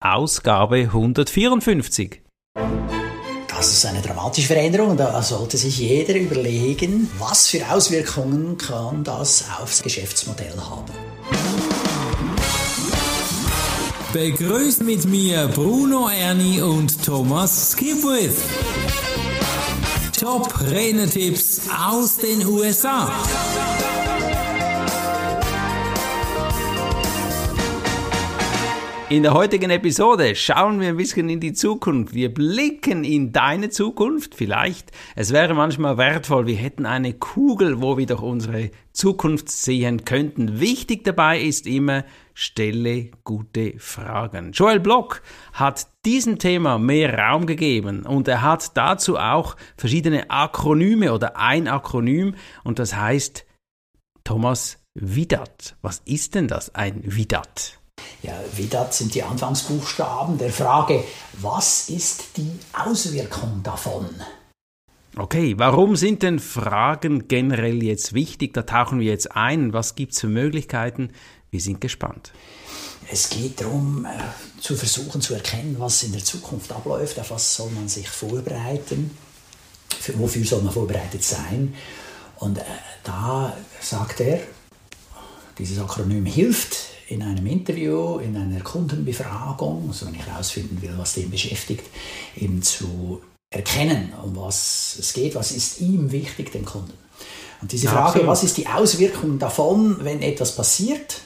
Ausgabe 154. Das ist eine dramatische Veränderung. Da sollte sich jeder überlegen, was für Auswirkungen kann das aufs Geschäftsmodell haben. Begrüßt mit mir Bruno Erni und Thomas Skipwith. Top Renetipps aus den USA. In der heutigen Episode schauen wir ein bisschen in die Zukunft. Wir blicken in deine Zukunft. Vielleicht, es wäre manchmal wertvoll, wir hätten eine Kugel, wo wir doch unsere Zukunft sehen könnten. Wichtig dabei ist immer, stelle gute Fragen. Joel Block hat diesem Thema mehr Raum gegeben und er hat dazu auch verschiedene Akronyme oder ein Akronym und das heißt Thomas Widat. Was ist denn das, ein Widat? Ja, WIDAT sind die Anfangsbuchstaben der Frage, was ist die Auswirkung davon? Okay, warum sind denn Fragen generell jetzt wichtig? Da tauchen wir jetzt ein. Was gibt es für Möglichkeiten? Wir sind gespannt. Es geht darum, äh, zu versuchen zu erkennen, was in der Zukunft abläuft, auf was soll man sich vorbereiten, für, wofür soll man vorbereitet sein. Und äh, da sagt er, dieses Akronym hilft in einem Interview, in einer Kundenbefragung, also wenn ich herausfinden will, was den beschäftigt, eben zu erkennen, um was es geht, was ist ihm wichtig, dem Kunden. Und diese Frage, Absolut. was ist die Auswirkung davon, wenn etwas passiert?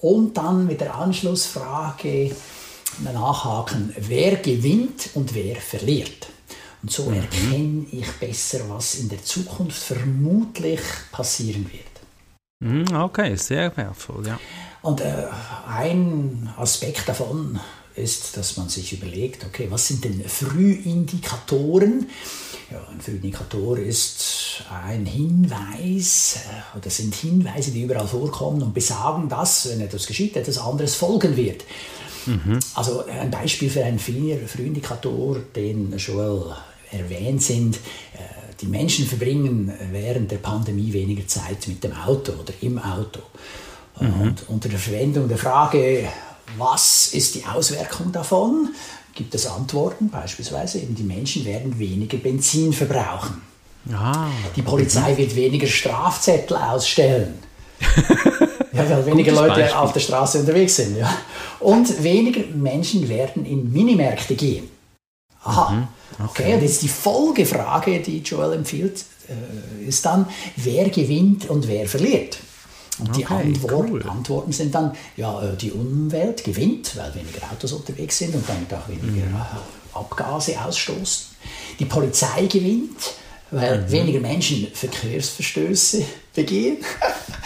Und dann mit der Anschlussfrage nachhaken, wer gewinnt und wer verliert. Und so erkenne ich besser, was in der Zukunft vermutlich passieren wird. Mhm, okay, sehr wertvoll, ja. Und äh, ein Aspekt davon ist, dass man sich überlegt, okay, was sind denn Frühindikatoren? Ja, ein Frühindikator ist ein Hinweis äh, oder sind Hinweise, die überall vorkommen und besagen, dass, wenn etwas geschieht, etwas anderes folgen wird. Mhm. Also ein Beispiel für einen Frühindikator, den Joel erwähnt sind, äh, die Menschen verbringen während der Pandemie weniger Zeit mit dem Auto oder im Auto. Mhm. Und unter der Verwendung der Frage, was ist die Auswirkung davon, gibt es Antworten, beispielsweise eben die Menschen werden weniger Benzin verbrauchen. Ah. Die Polizei wird weniger Strafzettel ausstellen. ja, weil weniger Leute Beispiel. auf der Straße unterwegs sind. Ja. Und weniger Menschen werden in Minimärkte gehen. Aha. Mhm. Okay. okay. und jetzt die Folgefrage, die Joel empfiehlt, äh, ist dann, wer gewinnt und wer verliert. Und die okay, Antwort, cool. Antworten sind dann, ja, äh, die Umwelt gewinnt, weil weniger Autos unterwegs sind und damit auch weniger mhm. Abgase ausstoßen. Die Polizei gewinnt, weil mhm. weniger Menschen Verkehrsverstöße begehen. Mhm.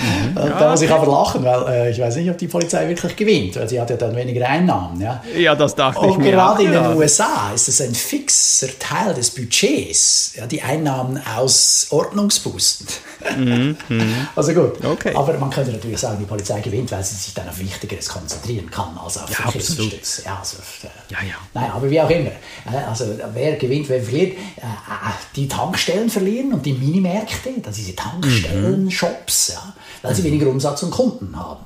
Ja, da muss ich aber lachen, weil äh, ich weiß nicht, ob die Polizei wirklich gewinnt, weil sie hat ja dann weniger Einnahmen. Ja, ja das dachte Und ich mir gerade in den USA ist es ein fixer Teil des Budgets, ja, die Einnahmen aus Ordnungsbußen. Mhm. Mhm. Also gut, okay. aber man könnte natürlich sagen, die Polizei gewinnt, weil sie sich dann auf Wichtigeres konzentrieren kann als auf ja, Verkehrsverstöße. Ja, also, äh, ja, ja. Nein, aber wie auch immer. Also wer gewinnt, wer verliert. Äh, äh, die Tankstellen verlieren und die Minimärkte, das diese Tankstellen, mhm. Shops, ja, weil sie weniger Umsatz und Kunden haben.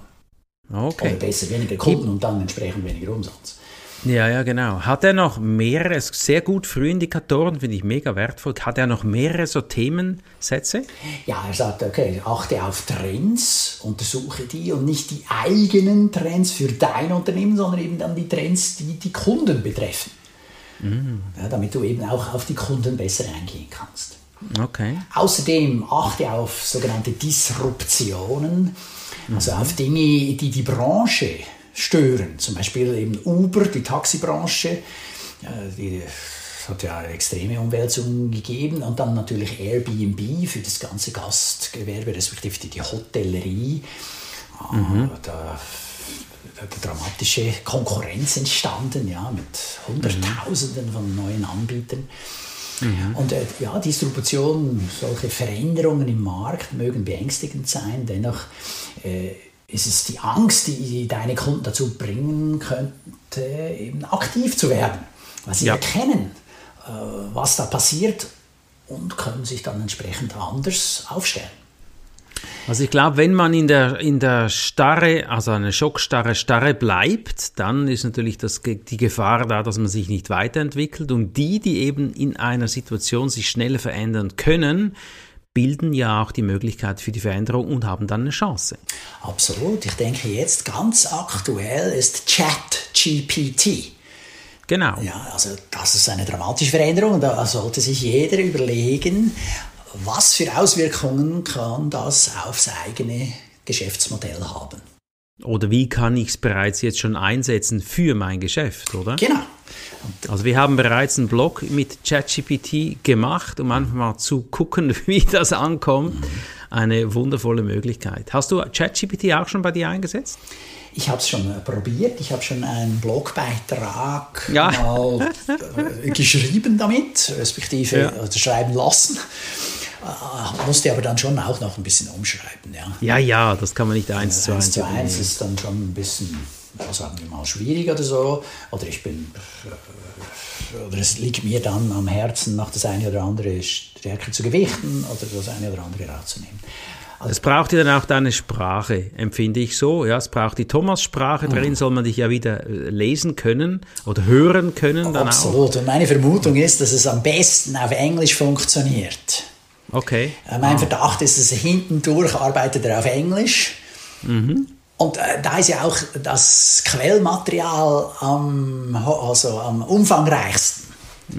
Okay. Oder besser, weniger Kunden und dann entsprechend weniger Umsatz. Ja, ja, genau. Hat er noch mehrere, sehr gut Frühindikatoren, finde ich mega wertvoll. Hat er noch mehrere so Themensätze? Ja, er sagt, okay, achte auf Trends, untersuche die und nicht die eigenen Trends für dein Unternehmen, sondern eben dann die Trends, die die Kunden betreffen. Mm. Ja, damit du eben auch auf die Kunden besser eingehen kannst. Okay. Außerdem achte auf sogenannte Disruptionen, also mhm. auf Dinge, die die Branche stören. Zum Beispiel eben Uber, die Taxibranche, die hat ja extreme Umwälzungen gegeben und dann natürlich Airbnb für das ganze Gastgewerbe, respektive die Hotellerie. Mhm. Da, da dramatische Konkurrenz entstanden, ja, mit Hunderttausenden von neuen Anbietern. Mhm. Und äh, ja, Distribution, solche Veränderungen im Markt mögen beängstigend sein, dennoch äh, ist es die Angst, die deine Kunden dazu bringen könnte, eben aktiv zu werden, weil sie ja. erkennen, äh, was da passiert und können sich dann entsprechend anders aufstellen. Also ich glaube, wenn man in der, in der Starre, also eine Schockstarre, Starre bleibt, dann ist natürlich das, die Gefahr da, dass man sich nicht weiterentwickelt. Und die, die eben in einer Situation sich schneller verändern können, bilden ja auch die Möglichkeit für die Veränderung und haben dann eine Chance. Absolut. Ich denke jetzt ganz aktuell ist ChatGPT. Genau. Ja, also das ist eine dramatische Veränderung. Da sollte sich jeder überlegen, was für Auswirkungen kann das aufs eigene Geschäftsmodell haben. Oder wie kann ich es bereits jetzt schon einsetzen für mein Geschäft, oder? Genau. Also wir haben bereits einen Blog mit ChatGPT gemacht, um einfach mal zu gucken, wie das ankommt. Eine wundervolle Möglichkeit. Hast du ChatGPT auch schon bei dir eingesetzt? Ich habe es schon äh, probiert. Ich habe schon einen Blogbeitrag ja. mal äh, geschrieben damit, respektive ja. also schreiben lassen. Äh, musste aber dann schon auch noch ein bisschen umschreiben. Ja, ja, ja das kann man nicht eins zu eins. Eins zu eins ist dann schon ein bisschen, sagen wir mal, schwierig oder so. Oder ich bin, äh, oder es liegt mir dann am Herzen, noch das eine oder andere stärker zu gewichten oder das eine oder andere rauszunehmen. Also es braucht ja dann auch deine Sprache, empfinde ich so. Ja, es braucht die Thomas-Sprache, darin mhm. soll man dich ja wieder äh, lesen können oder hören können. Dann Absolut. Auch. Und meine Vermutung ist, dass es am besten auf Englisch funktioniert. Okay. Äh, mein ah. Verdacht ist, dass er hinten durch arbeitet er auf Englisch. Mhm. Und äh, da ist ja auch das Quellmaterial am, also am umfangreichsten.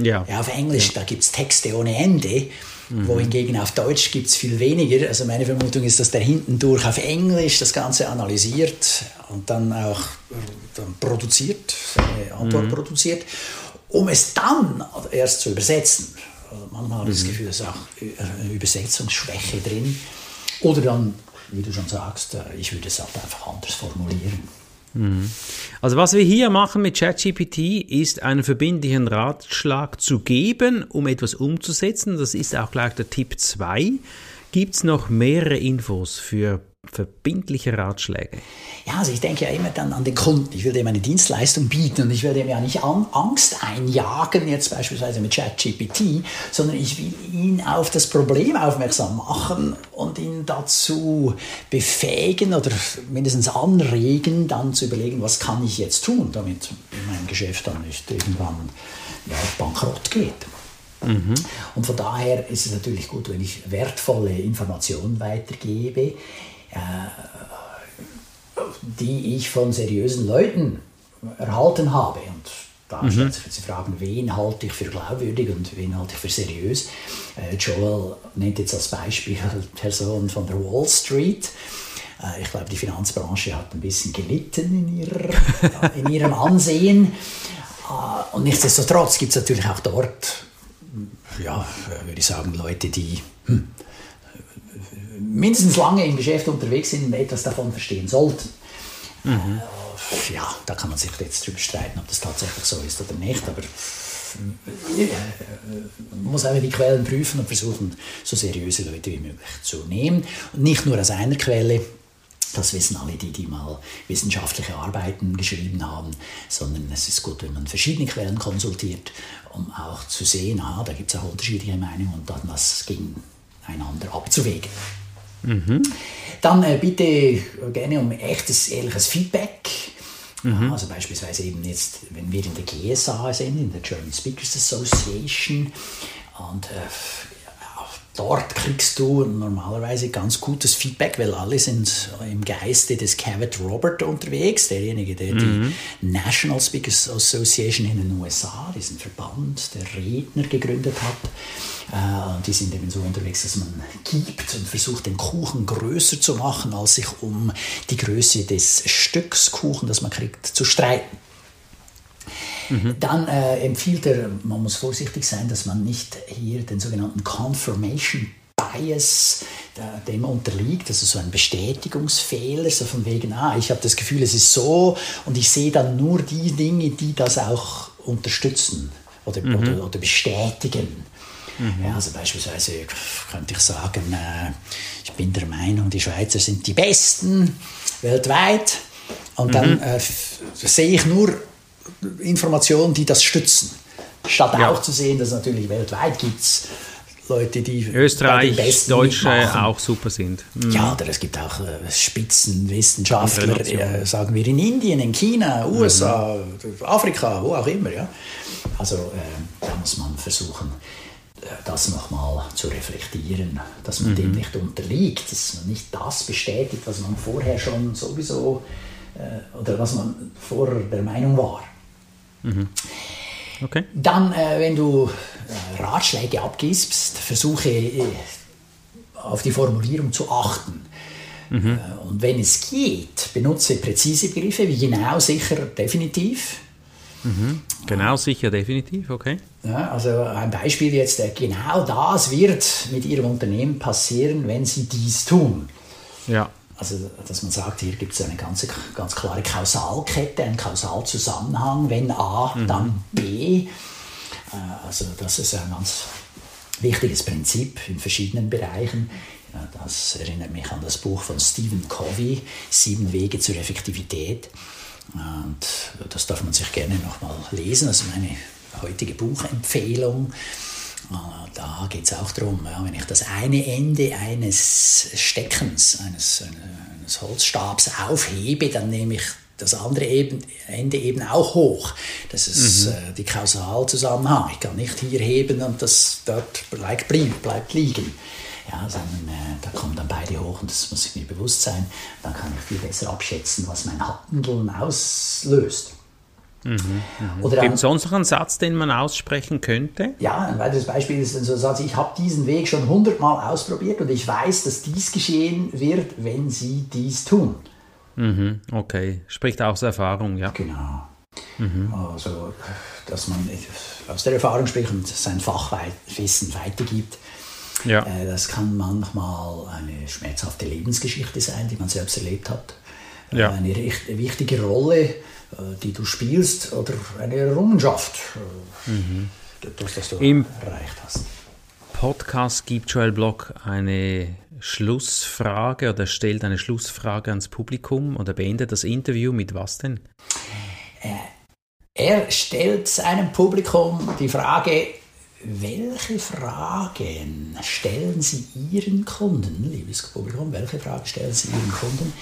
Ja. ja auf Englisch, ja. da gibt es Texte ohne Ende. Mhm. Wohingegen auf Deutsch gibt es viel weniger. Also meine Vermutung ist, dass der hinten durch auf Englisch das Ganze analysiert und dann auch dann produziert, seine Antwort mhm. produziert, um es dann erst zu übersetzen. Also manchmal habe ich das mhm. Gefühl, es ist auch eine Übersetzungsschwäche drin. Oder dann, wie du schon sagst, äh, ich würde es halt einfach anders formulieren. Mhm. Also was wir hier machen mit ChatGPT ist einen verbindlichen Ratschlag zu geben, um etwas umzusetzen. Das ist auch gleich der Tipp 2. Gibt es noch mehrere Infos für verbindliche Ratschläge? Ja, also ich denke ja immer dann an den Kunden. Ich will dem eine Dienstleistung bieten und ich will dem ja nicht Angst einjagen, jetzt beispielsweise mit ChatGPT, sondern ich will ihn auf das Problem aufmerksam machen und ihn dazu befähigen oder mindestens anregen, dann zu überlegen, was kann ich jetzt tun, damit mein Geschäft dann nicht irgendwann ja, bankrott geht. Mhm. Und von daher ist es natürlich gut, wenn ich wertvolle Informationen weitergebe. Äh, die ich von seriösen Leuten erhalten habe. Und da mhm. stellt sich die Frage, wen halte ich für glaubwürdig und wen halte ich für seriös. Äh, Joel nennt jetzt als Beispiel Personen von der Wall Street. Äh, ich glaube, die Finanzbranche hat ein bisschen gelitten in, ihrer, in ihrem Ansehen. Und nichtsdestotrotz gibt es natürlich auch dort, ja, würde ich sagen, Leute, die hm, mindestens lange im Geschäft unterwegs sind und etwas davon verstehen sollten. Mhm. Äh, ja, da kann man sich jetzt drüber streiten, ob das tatsächlich so ist oder nicht, aber äh, man muss einfach die Quellen prüfen und versuchen, so seriöse Leute wie möglich zu nehmen. Und nicht nur aus einer Quelle, das wissen alle die, die mal wissenschaftliche Arbeiten geschrieben haben, sondern es ist gut, wenn man verschiedene Quellen konsultiert, um auch zu sehen, ah, da gibt es auch unterschiedliche Meinungen und dann was gegeneinander abzuwägen. Mhm. Dann äh, bitte gerne um echtes, ehrliches Feedback. Mhm. Also beispielsweise eben jetzt, wenn wir in der GSA sind, in der German Speakers Association, und äh, dort kriegst du normalerweise ganz gutes Feedback, weil alle sind im Geiste des Cavett Robert unterwegs, derjenige, der mhm. die National Speakers Association in den USA, diesen Verband der Redner gegründet hat. Äh, die sind eben so unterwegs, dass man gibt und versucht, den Kuchen größer zu machen, als sich um die Größe des Stücks Kuchen, das man kriegt, zu streiten. Mhm. Dann äh, empfiehlt er, man muss vorsichtig sein, dass man nicht hier den sogenannten Confirmation Bias äh, dem unterliegt, also so ein Bestätigungsfehler, so von wegen, ah, ich habe das Gefühl, es ist so und ich sehe dann nur die Dinge, die das auch unterstützen oder, mhm. oder, oder, bestätigen. Mhm. Ja, also beispielsweise könnte ich sagen, äh, ich bin der Meinung, die Schweizer sind die Besten weltweit und dann mhm. äh, sehe ich nur Informationen, die das stützen. Statt ja. auch zu sehen, dass natürlich weltweit gibt Leute, die Österreich, Deutsche mitmachen. auch super sind. Mhm. Ja, oder es gibt auch äh, Spitzenwissenschaftler, äh, sagen wir in Indien, in China, USA, Afrika, wo auch immer. Ja. Also äh, da muss man versuchen, äh, das nochmal zu reflektieren, dass man dem nicht unterliegt, dass man nicht das bestätigt, was man vorher schon sowieso äh, oder was man vorher der Meinung war. Okay. Dann, äh, wenn du äh, Ratschläge abgibst, versuche äh, auf die Formulierung zu achten. Äh, und wenn es geht, benutze präzise Begriffe wie genau, sicher, definitiv. Genau, sicher, definitiv, okay. Ja, also ein Beispiel jetzt, genau das wird mit Ihrem Unternehmen passieren, wenn Sie dies tun. Ja. Also, dass man sagt, hier gibt es eine ganz, ganz klare Kausalkette, einen Kausalzusammenhang. Wenn A, dann B. Äh, Also, das ist ein ganz wichtiges Prinzip in verschiedenen Bereichen. Ja, Das erinnert mich an das Buch von Stephen Covey, Sieben Wege zur Effektivität. Und das darf man sich gerne nochmal lesen. Das ist meine heutige Buchempfehlung. Äh, Da geht es auch darum, ja, wenn ich das eine Ende eines Steckens, eines, eines Holzstabs aufhebe, dann nehme ich das andere eben, Ende eben auch hoch. Das ist äh, die Kausalzusammenhang. Ich kann nicht hier heben und das dort bleibt, bleibt liegen. Ja, sondern äh, da kommen dann beide hoch und das muss ich mir bewusst sein. Dann kann ich viel besser abschätzen, was mein Handeln auslöst. Oder Gibt es sonst noch einen Satz, den man aussprechen könnte? ja, ein weiteres Beispiel ist so ein Satz, ich habe diesen Weg schon hundertmal ausprobiert und ich weiß, dass dies geschehen wird, wenn Sie dies tun. Mhm, okay. Spricht aus Erfahrung, ja. Genau. Also, dass man aus der Erfahrung spricht und sein Fachwissen weitergibt. Ja. Äh, Das kann manchmal eine schmerzhafte Lebensgeschichte sein, die man selbst erlebt hat. Ja. Eine wichtige Rolle, die du spielst, oder eine Errungenschaft, äh, durch das du Im- erreicht hast. Podcast gibt Joel Block eine Schlussfrage oder stellt eine Schlussfrage ans Publikum oder beendet das Interview mit was denn? Er stellt seinem Publikum die Frage, welche Fragen stellen Sie Ihren Kunden, liebes Publikum, welche Fragen stellen Sie Ihren Kunden,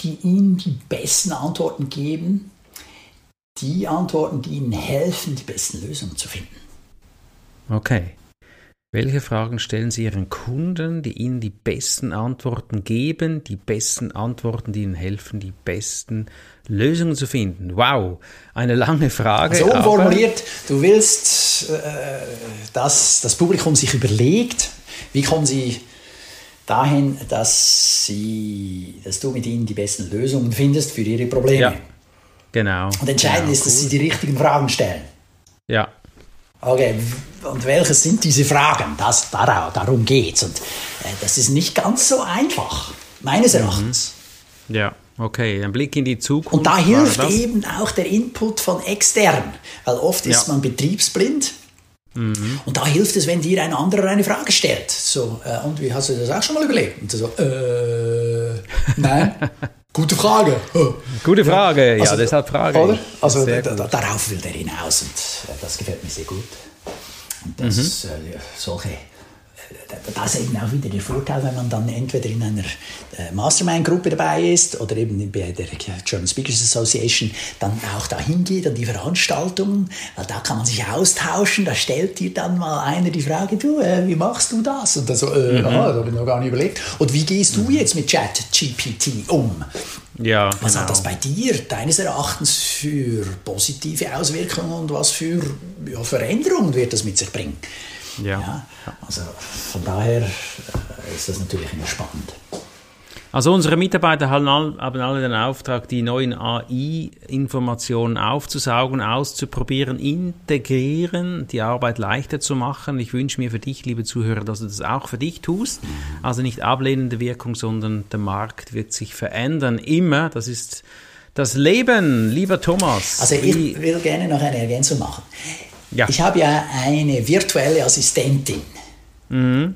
die Ihnen die besten Antworten geben, die Antworten, die Ihnen helfen, die besten Lösungen zu finden. Okay. Welche Fragen stellen Sie Ihren Kunden, die Ihnen die besten Antworten geben, die besten Antworten, die Ihnen helfen, die besten Lösungen zu finden? Wow, eine lange Frage. So aber- umformuliert, du willst, äh, dass das Publikum sich überlegt, wie kommen sie dahin, dass, sie, dass du mit ihnen die besten Lösungen findest für ihre Probleme. Ja, genau. Und entscheidend genau, ist, dass sie die richtigen Fragen stellen. Ja, Okay, und welche sind diese Fragen? Das, dar- darum geht's. Und äh, das ist nicht ganz so einfach, meines Erachtens. ja, okay. Ein Blick in die Zukunft. Und da hilft eben auch der Input von extern, weil oft ist Ja. Mhm. man betriebsblind. Und da hilft es, wenn dir ein anderer eine Frage stellt. So, äh, und wie hast du das auch schon mal überlegt? Und so, äh, nein, gute Frage. Gute Frage, ja, Also, deshalb frage Oder? ich. Also da, da, darauf will der hinaus und äh, das gefällt mir sehr gut. Und das Mhm. ist äh, solche, das ist eben auch wieder der Vorteil, wenn man dann entweder in einer äh, Mastermind-Gruppe dabei ist oder eben bei der German Speakers Association dann auch dahin geht an die Veranstaltungen, weil da kann man sich austauschen, da stellt dir dann mal einer die Frage, du, äh, wie machst du das? Und dann so, äh, Mhm. ah, da habe ich noch gar nicht überlegt. Und wie gehst du jetzt mit Chat GPT um? Ja, Was genau. hat das bei dir deines Erachtens für positive Auswirkungen und was für ja, Veränderungen wird das mit sich bringen? Ja. Ja, also von daher äh, ist das natürlich immer spannend. Also unsere Mitarbeiter haben, all, haben alle den Auftrag, die neuen AI-Informationen aufzusaugen, auszuprobieren, integrieren, die Arbeit leichter zu machen. Ich wünsche mir für dich, liebe Zuhörer, dass du das auch für dich tust. Also nicht ablehnende Wirkung, sondern der Markt wird sich verändern. Immer. Das ist das Leben, lieber Thomas. Also ich will gerne noch eine Ergänzung machen. Ja. Ich habe ja eine virtuelle Assistentin. Mhm.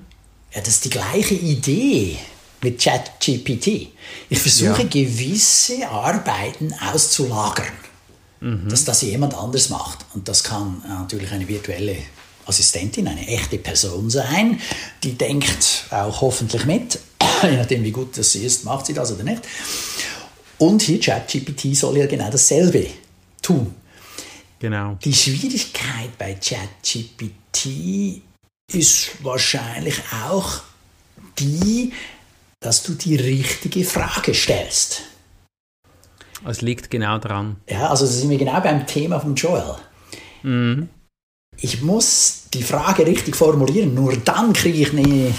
Ja, das ist die gleiche Idee mit ChatGPT. Ich versuche Ja. gewisse Arbeiten auszulagern, Mhm. dass das jemand anders macht. Und das kann natürlich eine virtuelle Assistentin eine echte Person sein, die denkt auch hoffentlich mit, je nachdem wie gut das sie ist, macht sie das oder nicht. Und hier ChatGPT soll ja genau dasselbe tun. Genau. Die Schwierigkeit bei ChatGPT ist wahrscheinlich auch die, dass du die richtige Frage stellst. Es liegt genau dran. Ja, also da sind wir genau beim Thema von Joel. Mhm. Ich muss die Frage richtig formulieren, nur dann kriege ich eine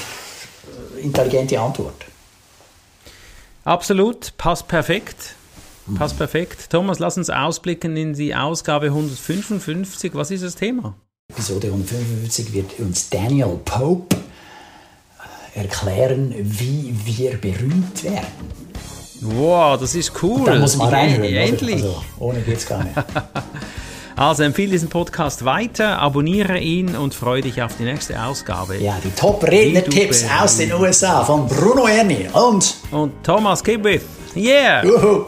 intelligente Antwort. Absolut, passt perfekt. Passt perfekt. Thomas, lass uns ausblicken in die Ausgabe 155. Was ist das Thema? Episode 155 wird uns Daniel Pope erklären, wie wir berühmt werden. Wow, das ist cool. Da muss man reinhören. Endlich. Also, ohne geht's gar nicht. Also empfehle diesen Podcast weiter, abonniere ihn und freue dich auf die nächste Ausgabe. Ja, die Top-Redner-Tipps aus den USA von Bruno Erni und, und Thomas Kibwith. Yeah! Juhu.